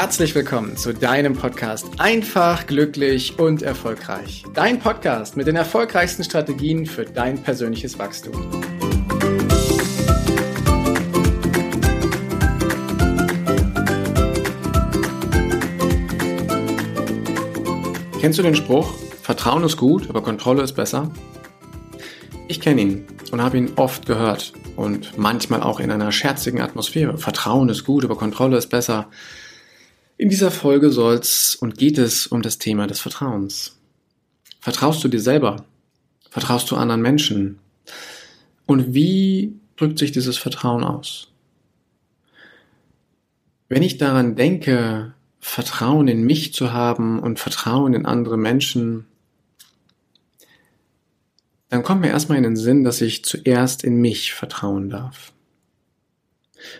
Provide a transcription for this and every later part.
herzlich willkommen zu deinem Podcast Einfach, glücklich und erfolgreich. Dein Podcast mit den erfolgreichsten Strategien für dein persönliches Wachstum. Kennst du den Spruch, Vertrauen ist gut, aber Kontrolle ist besser? Ich kenne ihn und habe ihn oft gehört und manchmal auch in einer scherzigen Atmosphäre. Vertrauen ist gut, aber Kontrolle ist besser. In dieser Folge soll's und geht es um das Thema des Vertrauens. Vertraust du dir selber? Vertraust du anderen Menschen? Und wie drückt sich dieses Vertrauen aus? Wenn ich daran denke, Vertrauen in mich zu haben und Vertrauen in andere Menschen, dann kommt mir erstmal in den Sinn, dass ich zuerst in mich vertrauen darf.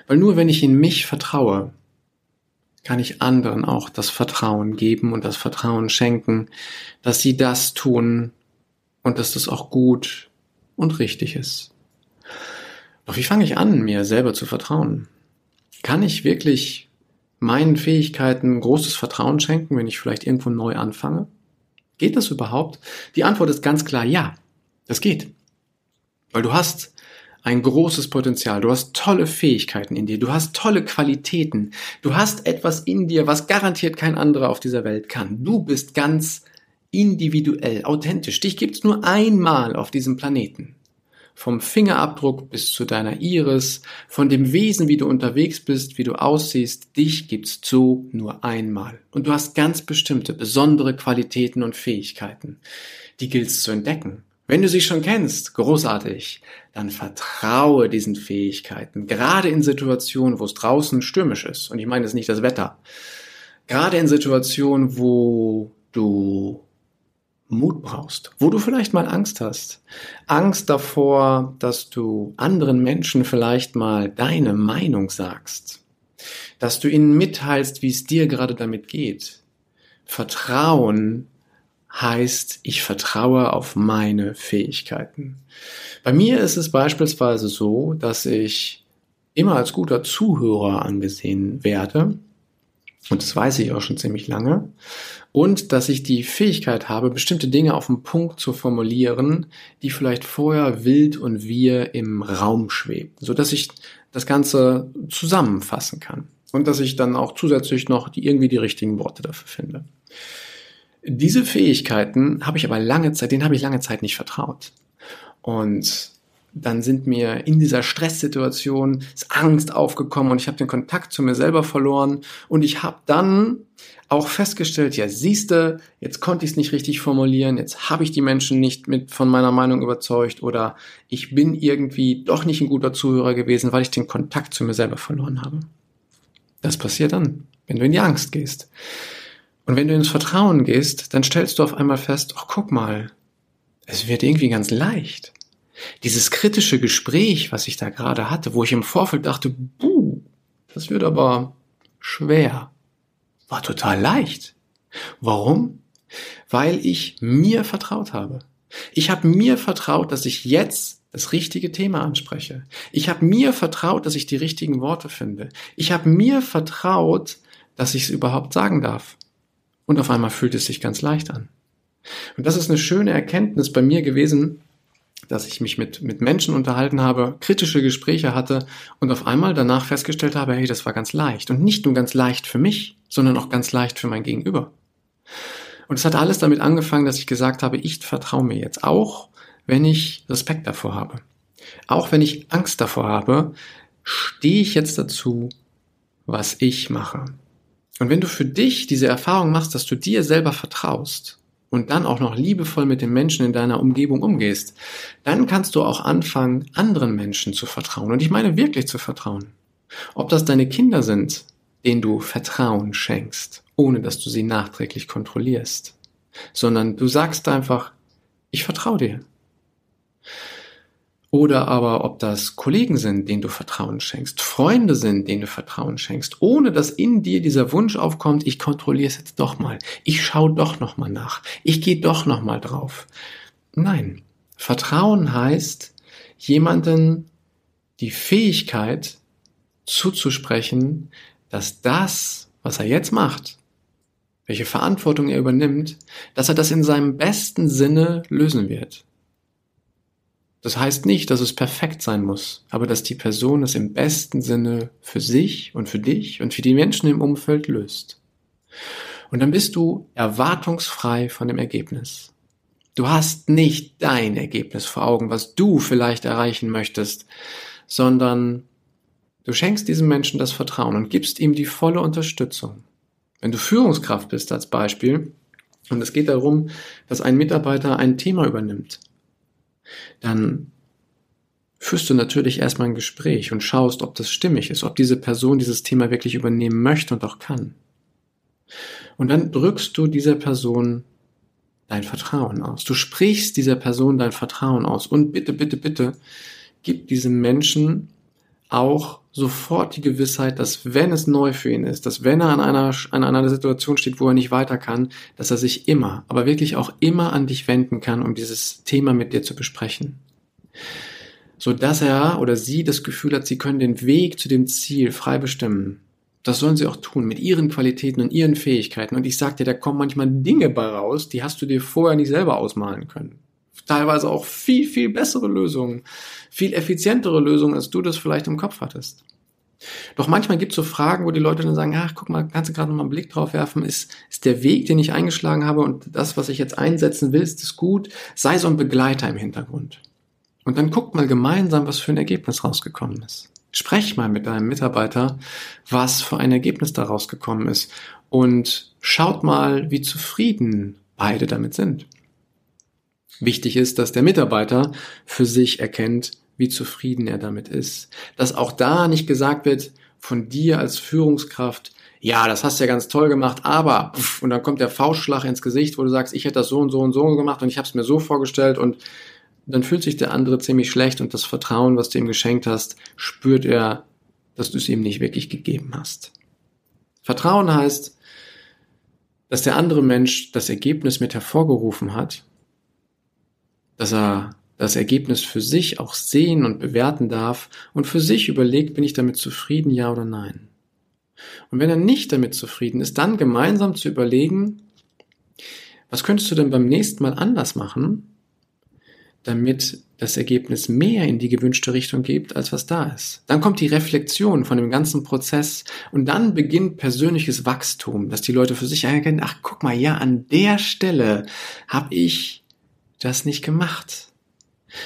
Weil nur wenn ich in mich vertraue, kann ich anderen auch das Vertrauen geben und das Vertrauen schenken, dass sie das tun und dass das auch gut und richtig ist. Doch wie fange ich an, mir selber zu vertrauen? Kann ich wirklich meinen Fähigkeiten großes Vertrauen schenken, wenn ich vielleicht irgendwo neu anfange? Geht das überhaupt? Die Antwort ist ganz klar ja. Das geht. Weil du hast ein großes Potenzial, du hast tolle Fähigkeiten in dir, du hast tolle Qualitäten, du hast etwas in dir, was garantiert kein anderer auf dieser Welt kann. Du bist ganz individuell, authentisch. Dich gibt's nur einmal auf diesem Planeten. Vom Fingerabdruck bis zu deiner Iris, von dem Wesen, wie du unterwegs bist, wie du aussiehst, dich gibt's so nur einmal. Und du hast ganz bestimmte, besondere Qualitäten und Fähigkeiten. Die gilt's zu entdecken. Wenn du sie schon kennst, großartig, dann vertraue diesen Fähigkeiten, gerade in Situationen, wo es draußen stürmisch ist. Und ich meine jetzt nicht das Wetter. Gerade in Situationen, wo du Mut brauchst, wo du vielleicht mal Angst hast. Angst davor, dass du anderen Menschen vielleicht mal deine Meinung sagst. Dass du ihnen mitteilst, wie es dir gerade damit geht. Vertrauen heißt, ich vertraue auf meine Fähigkeiten. Bei mir ist es beispielsweise so, dass ich immer als guter Zuhörer angesehen werde. Und das weiß ich auch schon ziemlich lange. Und dass ich die Fähigkeit habe, bestimmte Dinge auf den Punkt zu formulieren, die vielleicht vorher wild und wir im Raum schwebten, so dass ich das Ganze zusammenfassen kann. Und dass ich dann auch zusätzlich noch die, irgendwie die richtigen Worte dafür finde. Diese Fähigkeiten habe ich aber lange Zeit, denen habe ich lange Zeit nicht vertraut. Und dann sind mir in dieser Stresssituation Angst aufgekommen und ich habe den Kontakt zu mir selber verloren und ich habe dann auch festgestellt, ja siehste, jetzt konnte ich es nicht richtig formulieren, jetzt habe ich die Menschen nicht mit von meiner Meinung überzeugt oder ich bin irgendwie doch nicht ein guter Zuhörer gewesen, weil ich den Kontakt zu mir selber verloren habe. Das passiert dann, wenn du in die Angst gehst. Und wenn du ins Vertrauen gehst, dann stellst du auf einmal fest, ach guck mal, es wird irgendwie ganz leicht. Dieses kritische Gespräch, was ich da gerade hatte, wo ich im Vorfeld dachte, buh, das wird aber schwer, war total leicht. Warum? Weil ich mir vertraut habe. Ich habe mir vertraut, dass ich jetzt das richtige Thema anspreche. Ich habe mir vertraut, dass ich die richtigen Worte finde. Ich habe mir vertraut, dass ich es überhaupt sagen darf. Und auf einmal fühlt es sich ganz leicht an. Und das ist eine schöne Erkenntnis bei mir gewesen, dass ich mich mit, mit Menschen unterhalten habe, kritische Gespräche hatte und auf einmal danach festgestellt habe, hey, das war ganz leicht. Und nicht nur ganz leicht für mich, sondern auch ganz leicht für mein Gegenüber. Und es hat alles damit angefangen, dass ich gesagt habe, ich vertraue mir jetzt auch, wenn ich Respekt davor habe. Auch wenn ich Angst davor habe, stehe ich jetzt dazu, was ich mache. Und wenn du für dich diese Erfahrung machst, dass du dir selber vertraust und dann auch noch liebevoll mit den Menschen in deiner Umgebung umgehst, dann kannst du auch anfangen, anderen Menschen zu vertrauen. Und ich meine wirklich zu vertrauen. Ob das deine Kinder sind, denen du Vertrauen schenkst, ohne dass du sie nachträglich kontrollierst, sondern du sagst einfach, ich vertraue dir. Oder aber ob das Kollegen sind, denen du Vertrauen schenkst, Freunde sind, denen du Vertrauen schenkst, ohne dass in dir dieser Wunsch aufkommt, ich kontrolliere es jetzt doch mal, ich schaue doch noch mal nach, ich gehe doch noch mal drauf. Nein, Vertrauen heißt, jemanden die Fähigkeit zuzusprechen, dass das, was er jetzt macht, welche Verantwortung er übernimmt, dass er das in seinem besten Sinne lösen wird. Das heißt nicht, dass es perfekt sein muss, aber dass die Person es im besten Sinne für sich und für dich und für die Menschen im Umfeld löst. Und dann bist du erwartungsfrei von dem Ergebnis. Du hast nicht dein Ergebnis vor Augen, was du vielleicht erreichen möchtest, sondern du schenkst diesem Menschen das Vertrauen und gibst ihm die volle Unterstützung. Wenn du Führungskraft bist als Beispiel, und es geht darum, dass ein Mitarbeiter ein Thema übernimmt, dann führst du natürlich erstmal ein Gespräch und schaust, ob das stimmig ist, ob diese Person dieses Thema wirklich übernehmen möchte und auch kann. Und dann drückst du dieser Person dein Vertrauen aus. Du sprichst dieser Person dein Vertrauen aus. Und bitte, bitte, bitte, gib diesem Menschen auch sofort die Gewissheit, dass wenn es neu für ihn ist, dass wenn er an einer, an einer Situation steht, wo er nicht weiter kann, dass er sich immer, aber wirklich auch immer an dich wenden kann, um dieses Thema mit dir zu besprechen. So dass er oder sie das Gefühl hat, sie können den Weg zu dem Ziel frei bestimmen. Das sollen sie auch tun, mit ihren Qualitäten und ihren Fähigkeiten. Und ich sag dir, da kommen manchmal Dinge bei raus, die hast du dir vorher nicht selber ausmalen können. Teilweise auch viel, viel bessere Lösungen, viel effizientere Lösungen, als du das vielleicht im Kopf hattest. Doch manchmal gibt es so Fragen, wo die Leute dann sagen, ach, guck mal, kannst du gerade noch mal einen Blick drauf werfen, ist, ist der Weg, den ich eingeschlagen habe und das, was ich jetzt einsetzen will, ist das gut? Sei so ein Begleiter im Hintergrund. Und dann guckt mal gemeinsam, was für ein Ergebnis rausgekommen ist. Sprech mal mit deinem Mitarbeiter, was für ein Ergebnis da rausgekommen ist. Und schaut mal, wie zufrieden beide damit sind. Wichtig ist, dass der Mitarbeiter für sich erkennt, wie zufrieden er damit ist. Dass auch da nicht gesagt wird von dir als Führungskraft, ja, das hast du ja ganz toll gemacht, aber pff, und dann kommt der Faustschlag ins Gesicht, wo du sagst, ich hätte das so und so und so gemacht und ich habe es mir so vorgestellt und dann fühlt sich der andere ziemlich schlecht und das Vertrauen, was du ihm geschenkt hast, spürt er, dass du es ihm nicht wirklich gegeben hast. Vertrauen heißt, dass der andere Mensch das Ergebnis mit hervorgerufen hat, dass er das Ergebnis für sich auch sehen und bewerten darf und für sich überlegt, bin ich damit zufrieden, ja oder nein. Und wenn er nicht damit zufrieden ist, dann gemeinsam zu überlegen, was könntest du denn beim nächsten Mal anders machen, damit das Ergebnis mehr in die gewünschte Richtung gibt, als was da ist. Dann kommt die Reflexion von dem ganzen Prozess und dann beginnt persönliches Wachstum, dass die Leute für sich erkennen, ach guck mal, ja, an der Stelle habe ich das nicht gemacht.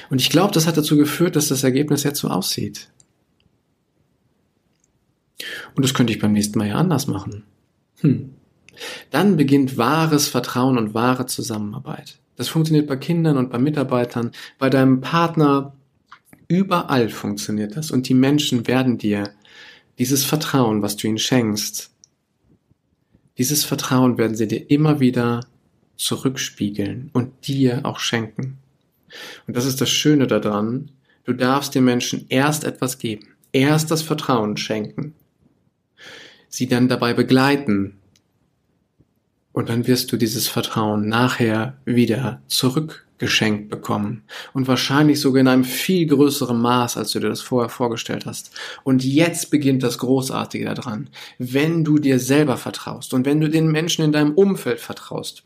Und ich glaube, das hat dazu geführt, dass das Ergebnis jetzt so aussieht. Und das könnte ich beim nächsten Mal ja anders machen. Hm. Dann beginnt wahres Vertrauen und wahre Zusammenarbeit. Das funktioniert bei Kindern und bei Mitarbeitern, bei deinem Partner. Überall funktioniert das und die Menschen werden dir dieses Vertrauen, was du ihnen schenkst, dieses Vertrauen werden sie dir immer wieder zurückspiegeln und dir auch schenken. Und das ist das Schöne daran, du darfst den Menschen erst etwas geben, erst das Vertrauen schenken, sie dann dabei begleiten, und dann wirst du dieses Vertrauen nachher wieder zurückgeschenkt bekommen. Und wahrscheinlich sogar in einem viel größeren Maß, als du dir das vorher vorgestellt hast. Und jetzt beginnt das Großartige daran. Wenn du dir selber vertraust und wenn du den Menschen in deinem Umfeld vertraust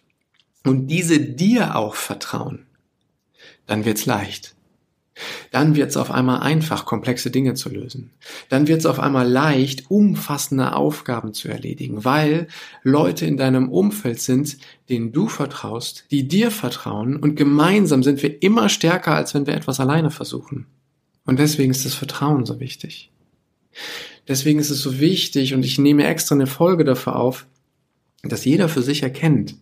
und diese dir auch vertrauen, dann wird's leicht. Dann wird es auf einmal einfach, komplexe Dinge zu lösen. Dann wird es auf einmal leicht, umfassende Aufgaben zu erledigen, weil Leute in deinem Umfeld sind, denen du vertraust, die dir vertrauen und gemeinsam sind wir immer stärker, als wenn wir etwas alleine versuchen. Und deswegen ist das Vertrauen so wichtig. Deswegen ist es so wichtig und ich nehme extra eine Folge dafür auf, dass jeder für sich erkennt,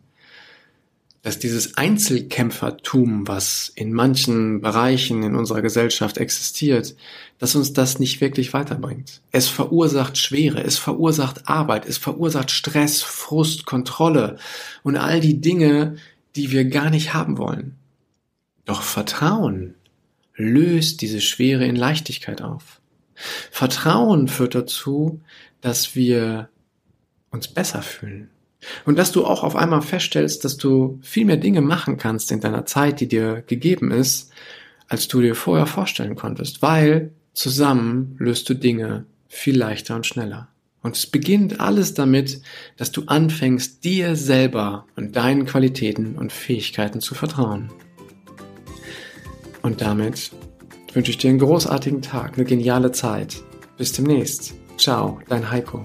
dass dieses Einzelkämpfertum, was in manchen Bereichen in unserer Gesellschaft existiert, dass uns das nicht wirklich weiterbringt. Es verursacht Schwere, es verursacht Arbeit, es verursacht Stress, Frust, Kontrolle und all die Dinge, die wir gar nicht haben wollen. Doch Vertrauen löst diese Schwere in Leichtigkeit auf. Vertrauen führt dazu, dass wir uns besser fühlen, und dass du auch auf einmal feststellst, dass du viel mehr Dinge machen kannst in deiner Zeit, die dir gegeben ist, als du dir vorher vorstellen konntest, weil zusammen löst du Dinge viel leichter und schneller. Und es beginnt alles damit, dass du anfängst, dir selber und deinen Qualitäten und Fähigkeiten zu vertrauen. Und damit wünsche ich dir einen großartigen Tag, eine geniale Zeit. Bis demnächst. Ciao, dein Heiko.